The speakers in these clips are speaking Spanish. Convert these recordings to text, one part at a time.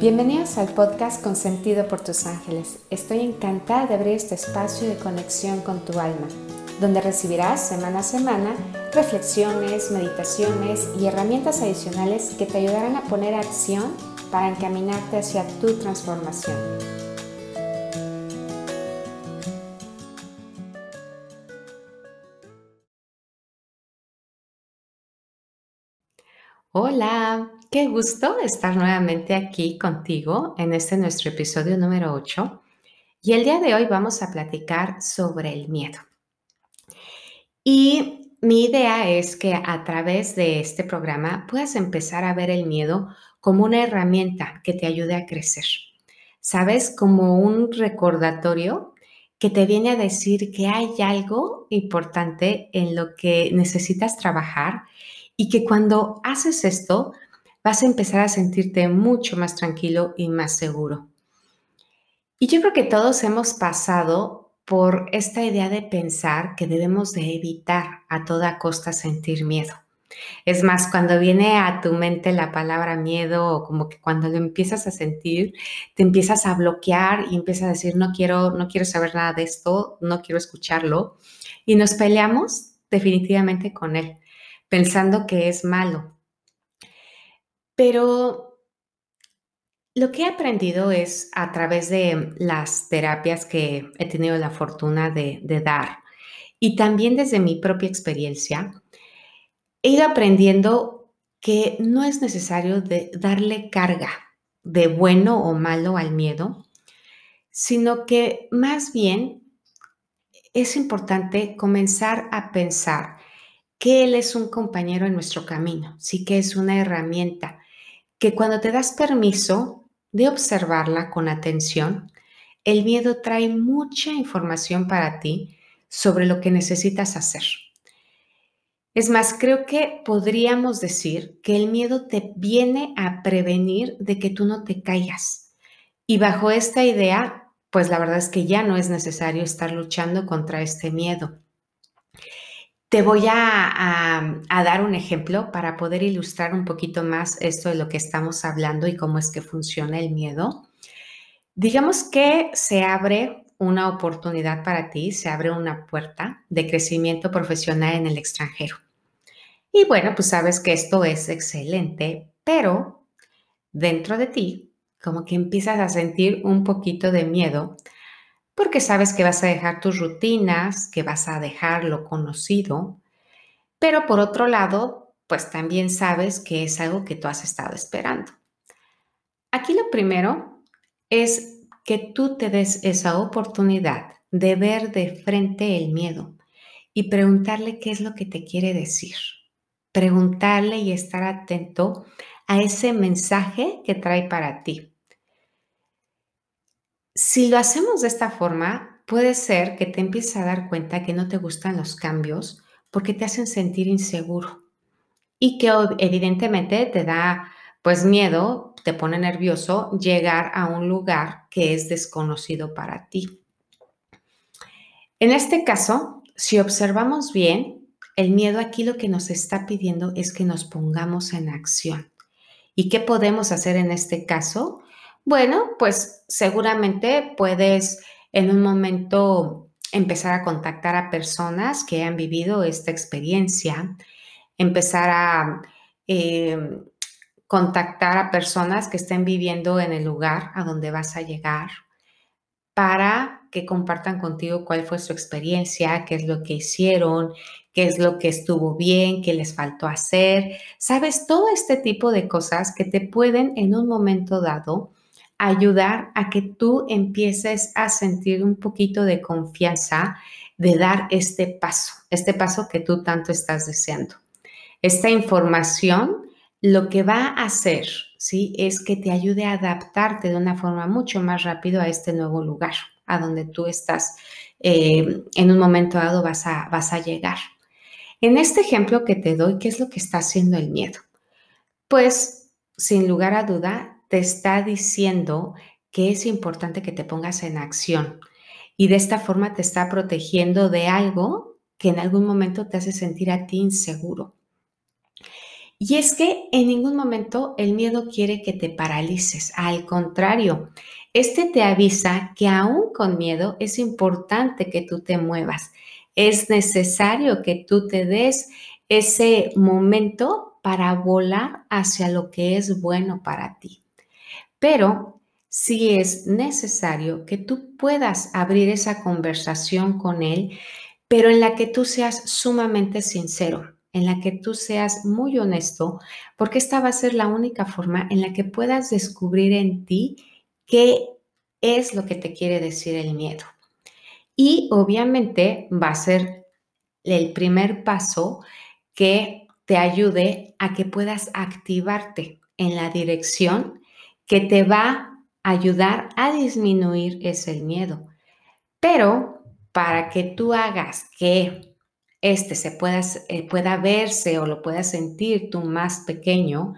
Bienvenidos al podcast Consentido por tus ángeles. Estoy encantada de abrir este espacio de conexión con tu alma, donde recibirás semana a semana reflexiones, meditaciones y herramientas adicionales que te ayudarán a poner acción para encaminarte hacia tu transformación. Hola, qué gusto estar nuevamente aquí contigo en este nuestro episodio número 8. Y el día de hoy vamos a platicar sobre el miedo. Y mi idea es que a través de este programa puedas empezar a ver el miedo como una herramienta que te ayude a crecer. ¿Sabes? Como un recordatorio que te viene a decir que hay algo importante en lo que necesitas trabajar y que cuando haces esto vas a empezar a sentirte mucho más tranquilo y más seguro. Y yo creo que todos hemos pasado por esta idea de pensar que debemos de evitar a toda costa sentir miedo. Es más, cuando viene a tu mente la palabra miedo o como que cuando lo empiezas a sentir, te empiezas a bloquear y empiezas a decir, no quiero, no quiero saber nada de esto, no quiero escucharlo. Y nos peleamos definitivamente con él pensando que es malo. Pero lo que he aprendido es a través de las terapias que he tenido la fortuna de, dar y también desde mi propia experiencia, he ido aprendiendo que no es necesario darle carga de bueno o malo al miedo, sino que más bien es importante comenzar a pensar que Él es un compañero en nuestro camino, sí que es una herramienta que cuando te das permiso de observarla con atención, el miedo trae mucha información para ti sobre lo que necesitas hacer. Es más, creo que podríamos decir que el miedo te viene a prevenir de que tú no te caigas. Y bajo esta idea, pues la verdad es que ya no es necesario estar luchando contra este miedo. Te voy a, dar un ejemplo para poder ilustrar un poquito más esto de lo que estamos hablando y cómo es que funciona el miedo. Digamos que se abre una oportunidad para ti, se abre una puerta de crecimiento profesional en el extranjero. Y bueno, pues sabes que esto es excelente, pero dentro de ti, como que empiezas a sentir un poquito de miedo porque sabes que vas a dejar tus rutinas, que vas a dejar lo conocido, pero por otro lado, pues también sabes que es algo que tú has estado esperando. Aquí lo primero es que tú te des esa oportunidad de ver de frente el miedo y preguntarle qué es lo que te quiere decir. Preguntarle y estar atento a ese mensaje que trae para ti. Si lo hacemos de esta forma, puede ser que te empieces a dar cuenta que no te gustan los cambios porque te hacen sentir inseguro y que evidentemente te da pues miedo, te pone nervioso llegar a un lugar que es desconocido para ti. En este caso, si observamos bien, el miedo aquí lo que nos está pidiendo es que nos pongamos en acción. ¿Y qué podemos hacer en este caso? Bueno, pues seguramente puedes en un momento empezar a contactar a personas que han vivido esta experiencia, empezar a em, contactar a personas que estén viviendo en el lugar a donde vas a llegar para que compartan contigo cuál fue su experiencia, qué es lo que hicieron, qué es lo que estuvo bien, qué les faltó hacer. Sabes, todo este tipo de cosas que te pueden en un momento dado ayudar a que tú empieces a sentir un poquito de confianza de dar este paso, este paso que tú tanto estás deseando. Esta información lo que va a hacer, ¿sí? Es que te ayude a adaptarte de una forma mucho más rápido a este nuevo lugar, a donde tú estás eh, en un momento dado vas a, vas a llegar. En este ejemplo que te doy, ¿qué es lo que está haciendo el miedo? Pues, sin lugar a duda, te está diciendo que es importante que te pongas en acción y de esta forma te está protegiendo de algo que en algún momento te hace sentir a ti inseguro. Y es que en ningún momento el miedo quiere que te paralices, al contrario, este te avisa que aún con miedo es importante que tú te muevas, es necesario que tú te des ese momento para volar hacia lo que es bueno para ti. Pero sí es necesario que tú puedas abrir esa conversación con él, pero en la que tú seas sumamente sincero en la que tú seas muy honesto, porque esta va a ser la única forma en la que puedas descubrir en ti qué es lo que te quiere decir el miedo. Y obviamente va a ser el primer paso que te ayude a que puedas activarte en la dirección que te va a ayudar a disminuir ese miedo. Pero para que tú hagas que este se pueda, eh, pueda verse o lo pueda sentir tú más pequeño,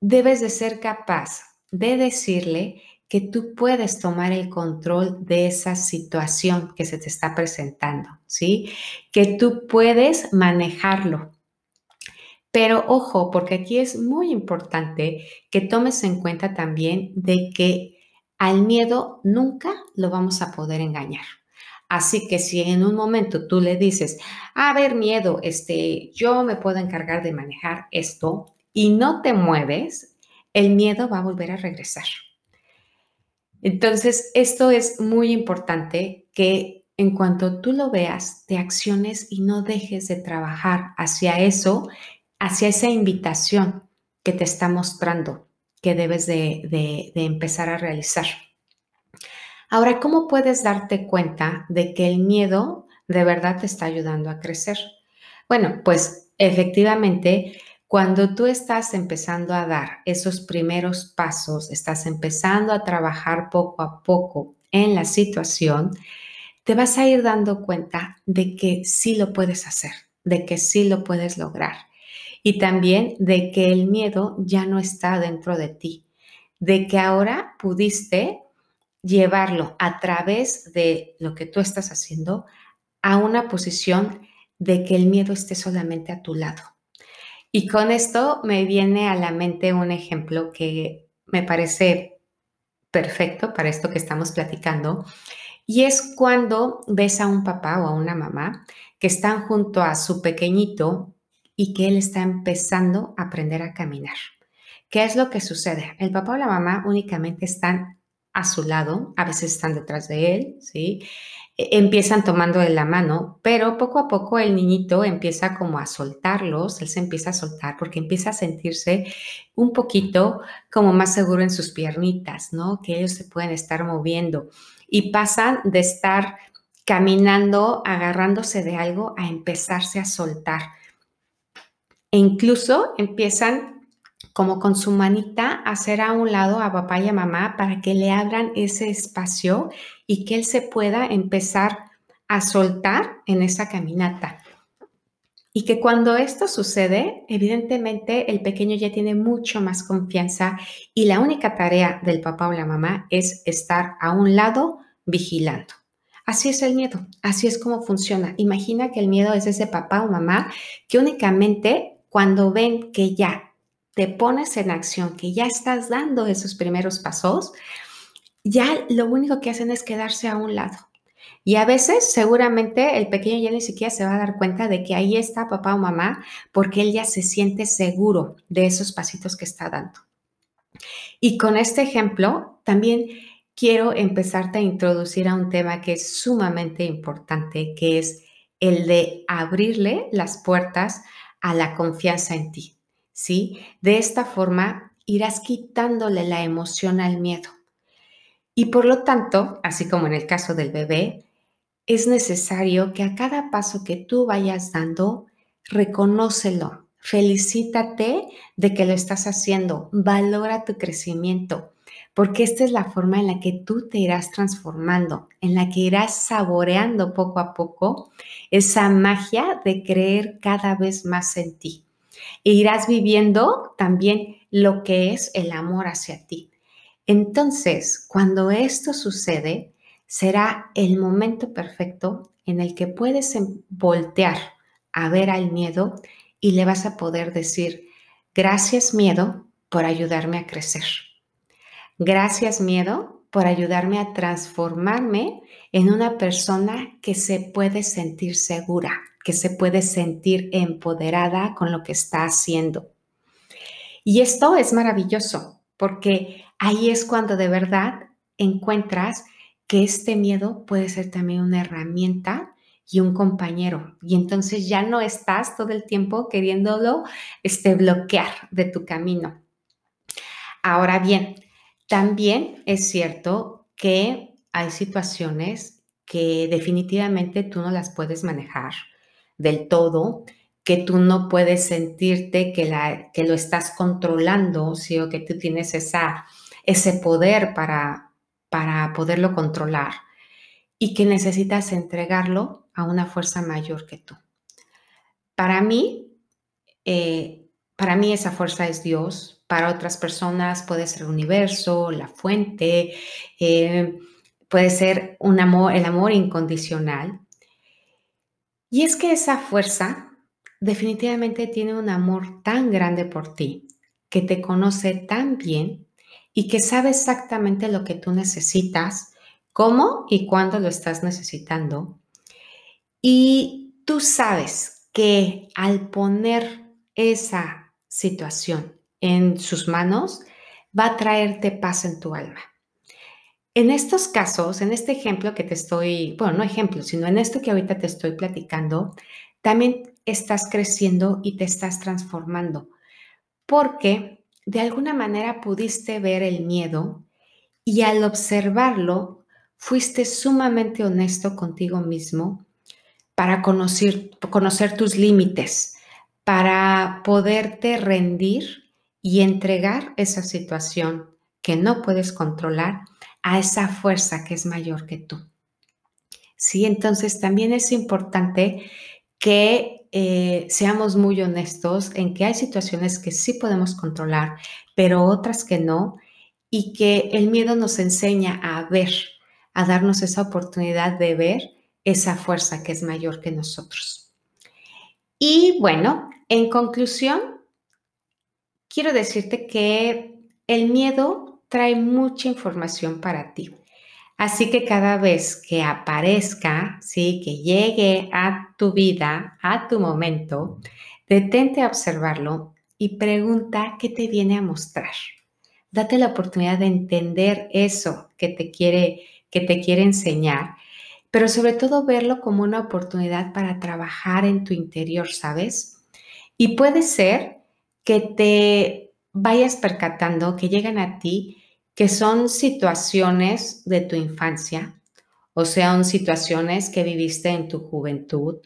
debes de ser capaz de decirle que tú puedes tomar el control de esa situación que se te está presentando, ¿sí? Que tú puedes manejarlo. Pero ojo, porque aquí es muy importante que tomes en cuenta también de que al miedo nunca lo vamos a poder engañar. Así que si en un momento tú le dices, a ver, miedo, este, yo me puedo encargar de manejar esto y no te mueves, el miedo va a volver a regresar. Entonces, esto es muy importante que en cuanto tú lo veas, te acciones y no dejes de trabajar hacia eso, hacia esa invitación que te está mostrando que debes de, empezar a realizar. Ahora, ¿cómo puedes darte cuenta de que el miedo de verdad te está ayudando a crecer? Bueno, pues efectivamente, cuando tú estás empezando a dar esos primeros pasos, estás empezando a trabajar poco a poco en la situación, te vas a ir dando cuenta de que sí lo puedes hacer, de que sí lo puedes lograr y también de que el miedo ya no está dentro de ti, de que ahora pudiste llevarlo a través de lo que tú estás haciendo a una posición de que el miedo esté solamente a tu lado. Y con esto me viene a la mente un ejemplo que me parece perfecto para esto que estamos platicando. Y es cuando ves a un papá o a una mamá que están junto a su pequeñito y que él está empezando a aprender a caminar. ¿Qué es lo que sucede? El papá o la mamá únicamente están a su lado, a veces están detrás de él, ¿sí? E, empiezan tomando de la mano, pero poco a poco el niñito empieza como a soltarlos, él se empieza a soltar porque empieza a sentirse un poquito como más seguro en sus piernitas, ¿no? Que ellos se pueden estar moviendo y pasan de estar caminando, agarrándose de algo, a empezarse a soltar. E incluso empiezan como con su manita hacer a un lado a papá y a mamá para que le abran ese espacio y que él se pueda empezar a soltar en esa caminata. Y que cuando esto sucede, evidentemente el pequeño ya tiene mucho más confianza y la única tarea del papá o la mamá es estar a un lado vigilando. Así es el miedo, así es como funciona. Imagina que el miedo es ese papá o mamá que únicamente cuando ven que ya te pones en acción, que ya estás dando esos primeros pasos, ya lo único que hacen es quedarse a un lado. Y a veces seguramente el pequeño ya ni siquiera se va a dar cuenta de que ahí está papá o mamá porque él ya se siente seguro de esos pasitos que está dando. Y con este ejemplo también quiero empezarte a introducir a un tema que es sumamente importante, que es el de abrirle las puertas a la confianza en ti. ¿sí? De esta forma irás quitándole la emoción al miedo. Y por lo tanto, así como en el caso del bebé, es necesario que a cada paso que tú vayas dando, reconócelo, felicítate de que lo estás haciendo, valora tu crecimiento, porque esta es la forma en la que tú te irás transformando, en la que irás saboreando poco a poco esa magia de creer cada vez más en ti e irás viviendo también lo que es el amor hacia ti. Entonces, cuando esto sucede, será el momento perfecto en el que puedes voltear a ver al miedo y le vas a poder decir, gracias miedo por ayudarme a crecer. Gracias miedo por ayudarme a transformarme en una persona que se puede sentir segura, que se puede sentir empoderada con lo que está haciendo. Y esto es maravilloso porque ahí es cuando de verdad encuentras que este miedo puede ser también una herramienta y un compañero. Y entonces ya no estás todo el tiempo queriéndolo este, bloquear de tu camino. Ahora bien, también es cierto que hay situaciones que definitivamente tú no las puedes manejar del todo, que tú no puedes sentirte que, la, que lo estás controlando, ¿sí? que tú tienes ese poder para, para poderlo controlar y que necesitas entregarlo a una fuerza mayor que tú. Para mí, eh, para mí esa fuerza es Dios, para otras personas puede ser el universo, la fuente, eh, puede ser un amor, el amor incondicional. Y es que esa fuerza definitivamente tiene un amor tan grande por ti, que te conoce tan bien y que sabe exactamente lo que tú necesitas, cómo y cuándo lo estás necesitando. Y tú sabes que al poner esa situación en sus manos, va a traerte paz en tu alma. En estos casos, en este ejemplo que te estoy, bueno, no ejemplo, sino en esto que ahorita te estoy platicando, también estás creciendo y te estás transformando, porque de alguna manera pudiste ver el miedo y al observarlo fuiste sumamente honesto contigo mismo para conocer, conocer tus límites, para poderte rendir y entregar esa situación que no puedes controlar a esa fuerza que es mayor que tú. Sí, entonces también es importante que eh, seamos muy honestos en que hay situaciones que sí podemos controlar, pero otras que no, y que el miedo nos enseña a ver, a darnos esa oportunidad de ver esa fuerza que es mayor que nosotros. Y bueno, en conclusión, quiero decirte que el miedo trae mucha información para ti. Así que cada vez que aparezca, sí, que llegue a tu vida, a tu momento, detente a observarlo y pregunta qué te viene a mostrar. Date la oportunidad de entender eso que te quiere que te quiere enseñar, pero sobre todo verlo como una oportunidad para trabajar en tu interior, ¿sabes? Y puede ser que te vayas percatando que llegan a ti que son situaciones de tu infancia, o sean situaciones que viviste en tu juventud,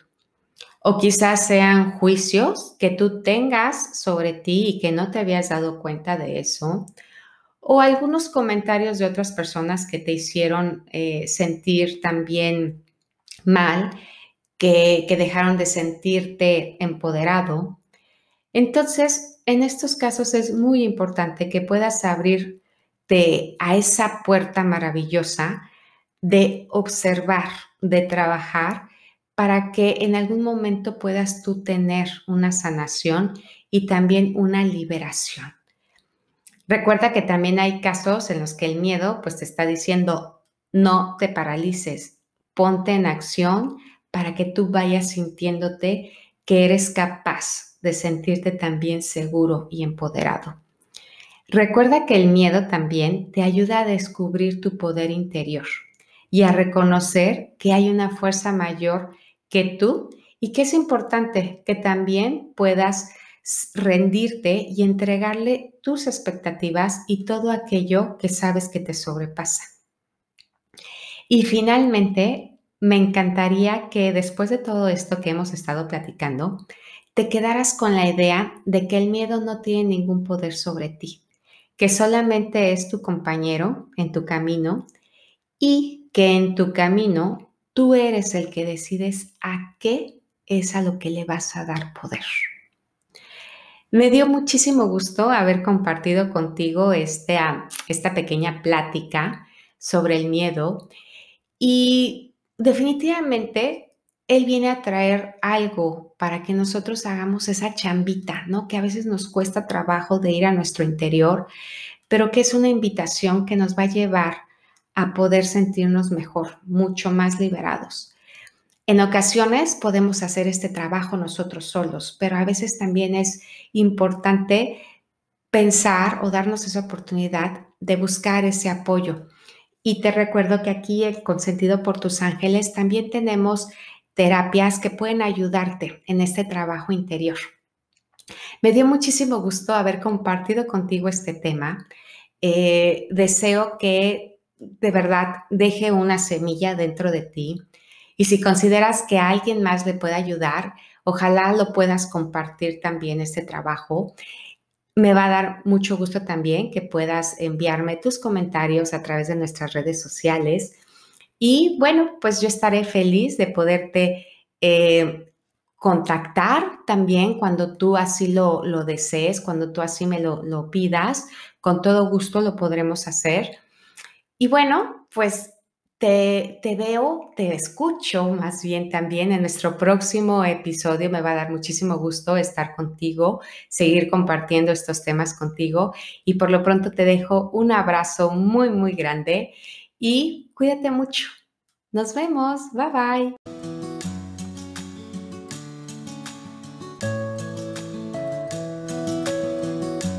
o quizás sean juicios que tú tengas sobre ti y que no te habías dado cuenta de eso, o algunos comentarios de otras personas que te hicieron eh, sentir también mal, que, que dejaron de sentirte empoderado. Entonces, en estos casos es muy importante que puedas abrir a esa puerta maravillosa de observar, de trabajar, para que en algún momento puedas tú tener una sanación y también una liberación. Recuerda que también hay casos en los que el miedo pues te está diciendo no te paralices, ponte en acción para que tú vayas sintiéndote que eres capaz de sentirte también seguro y empoderado. Recuerda que el miedo también te ayuda a descubrir tu poder interior y a reconocer que hay una fuerza mayor que tú y que es importante que también puedas rendirte y entregarle tus expectativas y todo aquello que sabes que te sobrepasa. Y finalmente, me encantaría que después de todo esto que hemos estado platicando, te quedaras con la idea de que el miedo no tiene ningún poder sobre ti que solamente es tu compañero en tu camino y que en tu camino tú eres el que decides a qué es a lo que le vas a dar poder. Me dio muchísimo gusto haber compartido contigo esta pequeña plática sobre el miedo y definitivamente Él viene a traer algo para que nosotros hagamos esa chambita, ¿no? Que a veces nos cuesta trabajo de ir a nuestro interior, pero que es una invitación que nos va a llevar a poder sentirnos mejor, mucho más liberados. En ocasiones podemos hacer este trabajo nosotros solos, pero a veces también es importante pensar o darnos esa oportunidad de buscar ese apoyo. Y te recuerdo que aquí, el Consentido por tus Ángeles, también tenemos terapias que pueden ayudarte en este trabajo interior. Me dio muchísimo gusto haber compartido contigo este tema. Eh, deseo que de verdad deje una semilla dentro de ti y si consideras que alguien más le puede ayudar, ojalá lo puedas compartir también este trabajo. Me va a dar mucho gusto también que puedas enviarme tus comentarios a través de nuestras redes sociales. Y bueno, pues yo estaré feliz de poderte eh, contactar también cuando tú así lo, lo, desees, cuando tú así me lo, lo pidas. Con todo gusto lo podremos hacer. Y bueno, pues te, te, veo, te escucho más bien también en nuestro próximo episodio. Me va a dar muchísimo gusto estar contigo, seguir compartiendo estos temas contigo y por lo pronto te dejo un abrazo muy, muy grande y cuídate mucho. Nos vemos. Bye bye.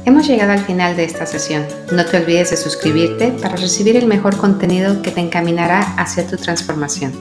Hemos llegado al final de esta sesión. No te olvides de suscribirte para recibir el mejor contenido que te encaminará hacia tu transformación.